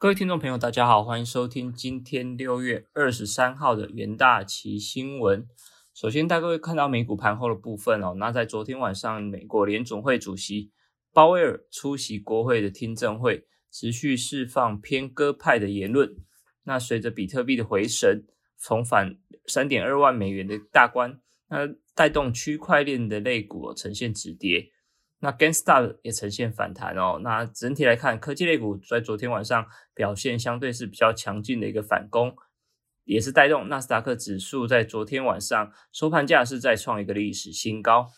各位听众朋友，大家好，欢迎收听今天六月二十三号的元大旗新闻。首先带各位看到美股盘后的部分哦。那在昨天晚上，美国联总会主席鲍威尔出席国会的听证会，持续释放偏鸽派的言论。那随着比特币的回神，重返三点二万美元的大关，那带动区块链的类股呈现止跌。那 GameStop 也呈现反弹哦。那整体来看，科技类股在昨天晚上表现相对是比较强劲的一个反攻，也是带动纳斯达克指数在昨天晚上收盘价是再创一个历史新高。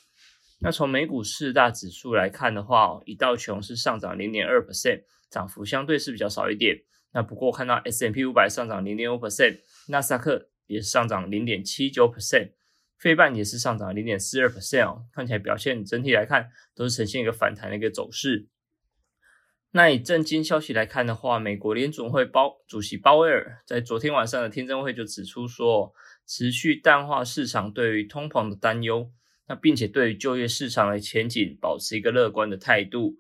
那从美股四大指数来看的话，一道琼是上涨零点二 percent，涨幅相对是比较少一点。那不过看到 S&P 五百上涨零点五 percent，纳斯达克也是上涨零点七九 percent。费半也是上涨零点四二 percent，看起来表现整体来看都是呈现一个反弹的一个走势。那以震惊消息来看的话，美国联总会包主席鲍威尔在昨天晚上的听证会就指出说，持续淡化市场对于通膨的担忧，那并且对于就业市场的前景保持一个乐观的态度。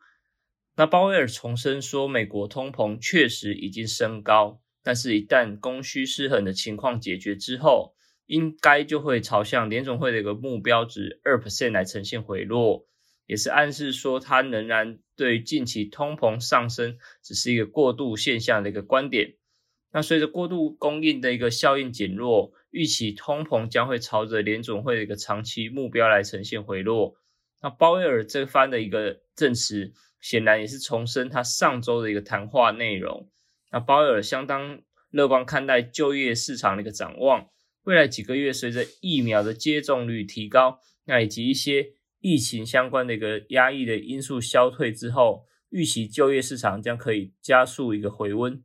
那鲍威尔重申说，美国通膨确实已经升高，但是一旦供需失衡的情况解决之后。应该就会朝向联总会的一个目标值二 percent 来呈现回落，也是暗示说它仍然对近期通膨上升只是一个过渡现象的一个观点。那随着过度供应的一个效应减弱，预期通膨将会朝着联总会的一个长期目标来呈现回落。那鲍威尔这番的一个证词，显然也是重申他上周的一个谈话内容。那鲍威尔相当乐观看待就业市场的一个展望。未来几个月，随着疫苗的接种率提高，那以及一些疫情相关的一个压抑的因素消退之后，预期就业市场将可以加速一个回温。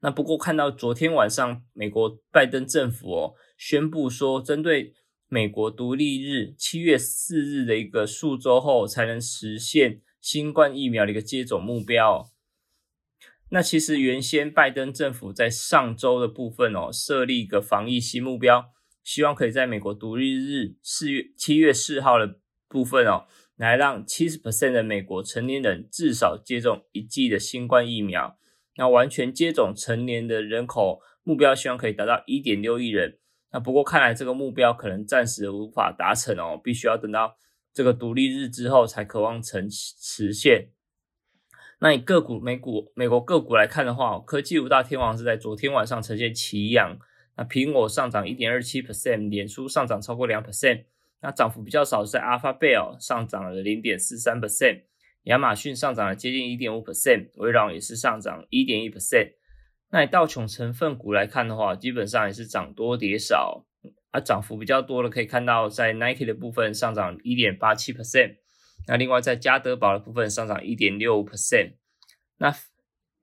那不过看到昨天晚上美国拜登政府哦宣布说，针对美国独立日七月四日的一个数周后，才能实现新冠疫苗的一个接种目标。那其实原先拜登政府在上周的部分哦，设立一个防疫新目标，希望可以在美国独立日四月七月四号的部分哦，来让七十 percent 的美国成年人至少接种一剂的新冠疫苗。那完全接种成年的人口目标，希望可以达到一点六亿人。那不过看来这个目标可能暂时无法达成哦，必须要等到这个独立日之后才渴望成实现。那以个股美股美国个股来看的话，科技五大天王是在昨天晚上呈现齐扬。那苹果上涨一点二七 percent，脸书上涨超过两 percent。那涨幅比较少是在 Alphabet 上涨了零点四三 percent，亚马逊上涨了接近一点五 percent，微软也是上涨一点一 percent。那以道琼成分股来看的话，基本上也是涨多跌少。啊涨幅比较多的可以看到，在 Nike 的部分上涨一点八七 percent。那另外在加德宝的部分上涨一点六 percent，那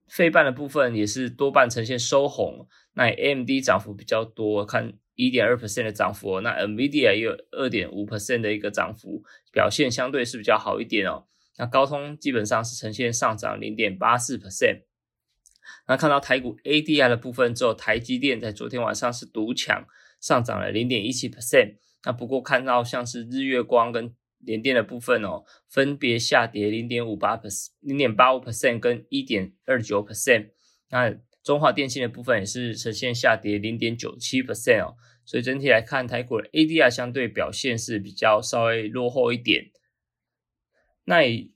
费半的部分也是多半呈现收红。那 AMD 涨幅比较多，看一点二 percent 的涨幅哦。那 NVIDIA 也有二点五 percent 的一个涨幅，表现相对是比较好一点哦。那高通基本上是呈现上涨零点八四 percent。那看到台股 ADR 的部分之后，台积电在昨天晚上是独抢，上涨了零点一七 percent。那不过看到像是日月光跟联电的部分哦，分别下跌零点五八 percent、零点八五 percent 跟一点二九 percent。那中华电信的部分也是呈现下跌零点九七 percent 哦。所以整体来看，台股的 ADR 相对表现是比较稍微落后一点。那以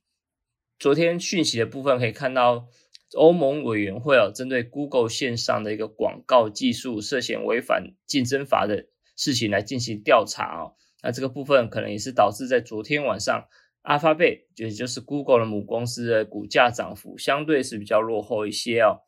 昨天讯息的部分可以看到，欧盟委员会哦，针对 Google 线上的一个广告技术涉嫌违反竞争法的事情来进行调查哦。那这个部分可能也是导致在昨天晚上，阿发贝也就是 Google 的母公司的股价涨幅相对是比较落后一些哦。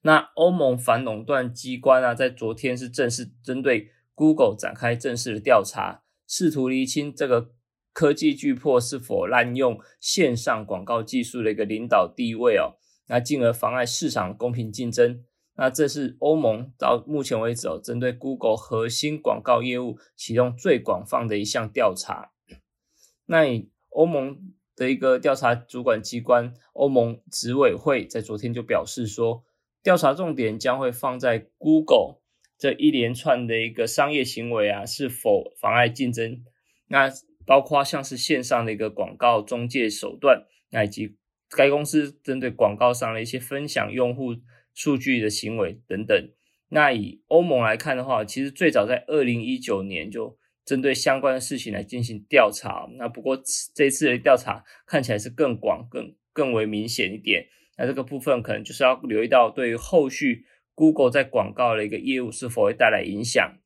那欧盟反垄断机关啊，在昨天是正式针对 Google 展开正式的调查，试图厘清这个科技巨破是否滥用线上广告技术的一个领导地位哦，那进而妨碍市场公平竞争。那这是欧盟到目前为止哦，针对 Google 核心广告业务启动最广泛的一项调查。那以欧盟的一个调查主管机关欧盟执委会在昨天就表示说，调查重点将会放在 Google 这一连串的一个商业行为啊，是否妨碍竞争？那包括像是线上的一个广告中介手段，那以及该公司针对广告上的一些分享用户数据的行为等等。那以欧盟来看的话，其实最早在二零一九年就针对相关的事情来进行调查。那不过这次的调查看起来是更广、更更为明显一点。那这个部分可能就是要留意到对于后续 Google 在广告的一个业务是否会带来影响。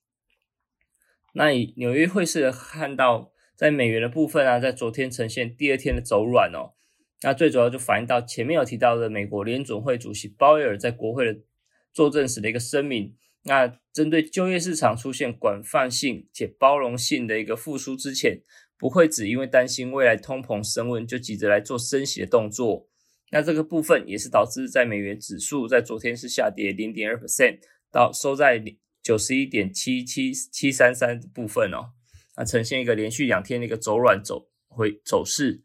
那以纽约汇市看到，在美元的部分啊，在昨天呈现第二天的走软哦。那最主要就反映到前面有提到的美国联准会主席鲍威尔在国会的作证时的一个声明。那针对就业市场出现广泛性且包容性的一个复苏之前，不会只因为担心未来通膨升温就急着来做升息的动作。那这个部分也是导致在美元指数在昨天是下跌零点二 percent，到收在。九十一点七七七三三部分哦，那呈现一个连续两天的一个走软走回走势。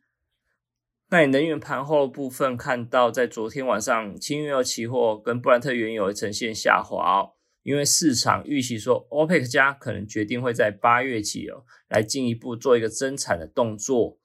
那你能源盘后部分看到，在昨天晚上，轻原油期货跟布兰特原油呈现下滑哦，因为市场预期说，OPEC 加可能决定会在八月起哦，来进一步做一个增产的动作。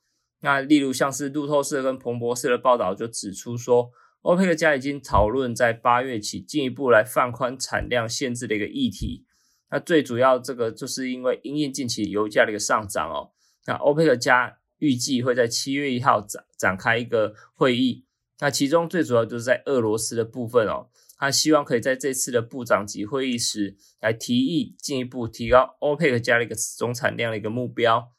那例如像是路透社跟彭博社的报道就指出说。欧佩克家已经讨论在八月起进一步来放宽产量限制的一个议题。那最主要这个就是因为因应近期油价的一个上涨哦。那欧佩克家预计会在七月一号展展开一个会议。那其中最主要就是在俄罗斯的部分哦，他希望可以在这次的部长级会议时来提议进一步提高欧佩克加的一个总产量的一个目标。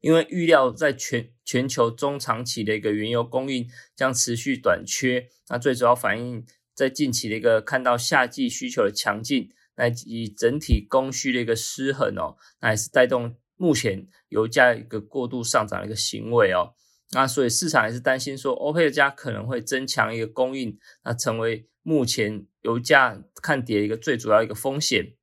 因为预料在全全球中长期的一个原油供应将持续短缺，那最主要反映在近期的一个看到夏季需求的强劲，那以整体供需的一个失衡哦，那也是带动目前油价一个过度上涨的一个行为哦，那所以市场还是担心说欧佩克加可能会增强一个供应，那成为目前油价看跌一个最主要一个风险。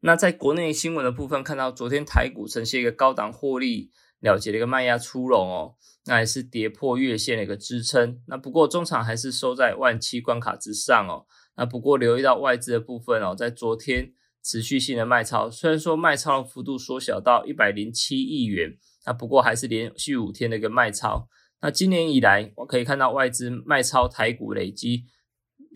那在国内新闻的部分，看到昨天台股呈现一个高档获利了结的一个卖压出笼哦，那也是跌破月线的一个支撑。那不过中场还是收在万七关卡之上哦。那不过留意到外资的部分哦，在昨天持续性的卖超，虽然说卖超的幅度缩小到一百零七亿元，那不过还是连续五天的一个卖超。那今年以来，我可以看到外资卖超台股累积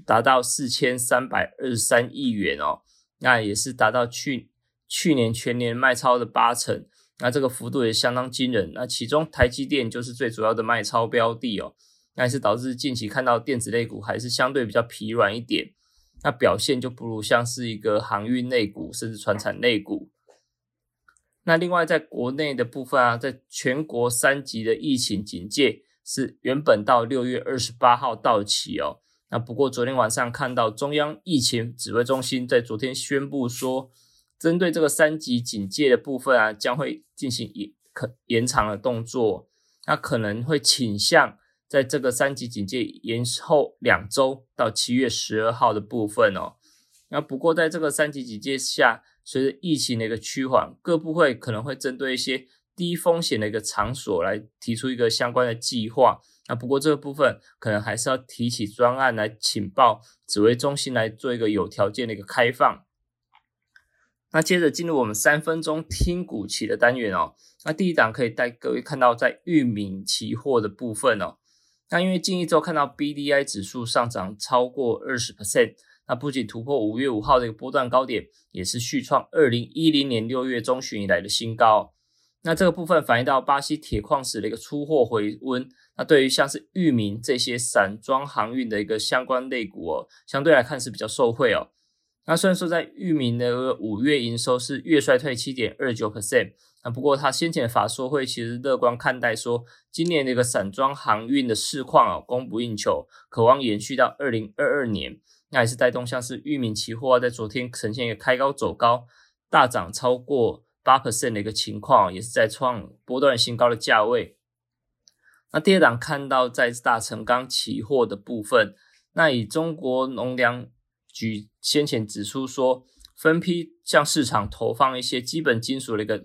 达到四千三百二十三亿元哦。那也是达到去去年全年卖超的八成，那这个幅度也相当惊人。那其中台积电就是最主要的卖超标的哦，那也是导致近期看到电子类股还是相对比较疲软一点，那表现就不如像是一个航运类股甚至船产类股。那另外在国内的部分啊，在全国三级的疫情警戒是原本到六月二十八号到期哦。那不过昨天晚上看到中央疫情指挥中心在昨天宣布说，针对这个三级警戒的部分啊，将会进行延可延长的动作。那可能会倾向在这个三级警戒延后两周到七月十二号的部分哦。那不过在这个三级警戒下，随着疫情的一个趋缓，各部会可能会针对一些低风险的一个场所来提出一个相关的计划。那不过这个部分可能还是要提起专案来请报指挥中心来做一个有条件的一个开放。那接着进入我们三分钟听股期的单元哦。那第一档可以带各位看到在玉米期货的部分哦。那因为近一周看到 B D I 指数上涨超过二十 percent，那不仅突破五月五号的一个波段高点，也是续创二零一零年六月中旬以来的新高。那这个部分反映到巴西铁矿石的一个出货回温。那对于像是域名这些散装航运的一个相关类股哦，相对来看是比较受惠哦。那虽然说在域名的五月营收是月衰退七点二九 percent，那不过他先前法说会其实乐观看待说，今年的一个散装航运的市况啊供不应求，渴望延续到二零二二年。那也是带动像是域名期货啊在昨天呈现一个开高走高，大涨超过八 percent 的一个情况，也是在创波段新高的价位。那第二档看到在大成钢期货的部分，那以中国农粮局先前指出说，分批向市场投放一些基本金属的一个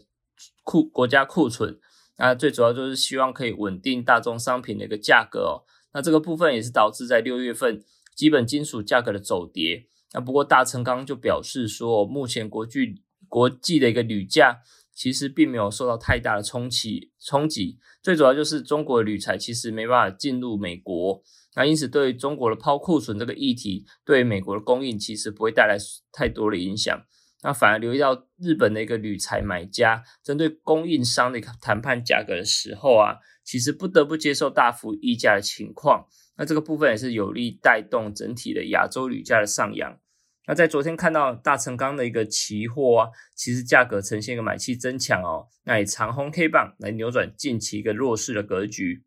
库国家库存，那最主要就是希望可以稳定大宗商品的一个价格哦。那这个部分也是导致在六月份基本金属价格的走跌。那不过大成钢就表示说，目前国际国际的一个铝价其实并没有受到太大的冲击冲击。最主要就是中国铝材其实没办法进入美国，那因此对中国的抛库存这个议题，对美国的供应其实不会带来太多的影响。那反而留意到日本的一个铝材买家，针对供应商的一个谈判价格的时候啊，其实不得不接受大幅溢价的情况。那这个部分也是有力带动整体的亚洲铝价的上扬。那在昨天看到大成钢的一个期货啊，其实价格呈现一个买气增强哦，那以长红 K 棒来扭转近期一个弱势的格局。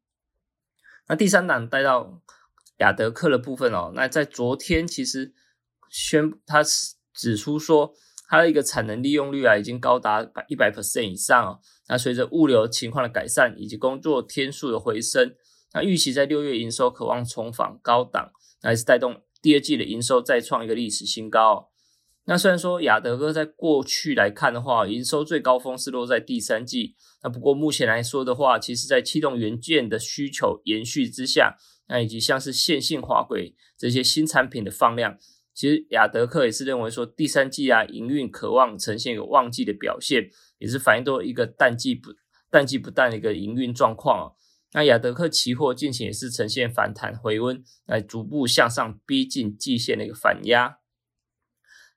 那第三档带到亚德克的部分哦，那在昨天其实宣他指出说。它的一个产能利用率啊，已经高达百一百 percent 以上哦。那随着物流情况的改善以及工作天数的回升，那预期在六月营收渴望重返高档，还是带动第二季的营收再创一个历史新高。那虽然说亚德哥在过去来看的话，营收最高峰是落在第三季，那不过目前来说的话，其实在气动元件的需求延续之下，那以及像是线性滑轨这些新产品的放量。其实亚德克也是认为说，第三季啊营运渴望呈现一个旺季的表现，也是反映到一个淡季不淡季不淡的一个营运状况哦。那亚德克期货近期也是呈现反弹回温，来逐步向上逼近季线的一个反压。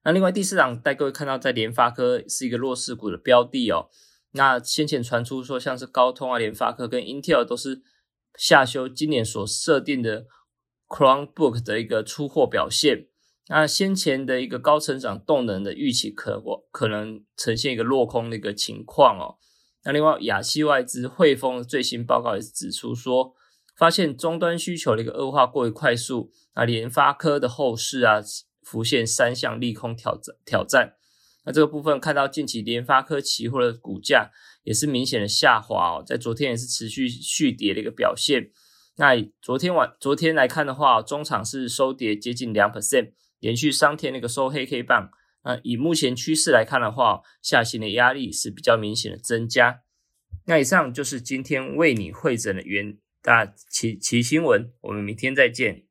那另外第四档带各位看到，在联发科是一个弱势股的标的哦。那先前传出说，像是高通啊、联发科跟 Intel 都是下修今年所设定的 Chromebook 的一个出货表现。那先前的一个高成长动能的预期，可我可能呈现一个落空的一个情况哦。那另外，亚细外资汇丰最新报告也是指出说，发现终端需求的一个恶化过于快速。那联发科的后市啊，浮现三项利空挑战挑战。那这个部分看到近期联发科期货的股价也是明显的下滑哦，在昨天也是持续续跌的一个表现。那昨天晚昨天来看的话，中场是收跌接近两 percent。连续三天那个收黑 K 棒，那以目前趋势来看的话，下行的压力是比较明显的增加。那以上就是今天为你会诊的元大奇奇新闻，我们明天再见。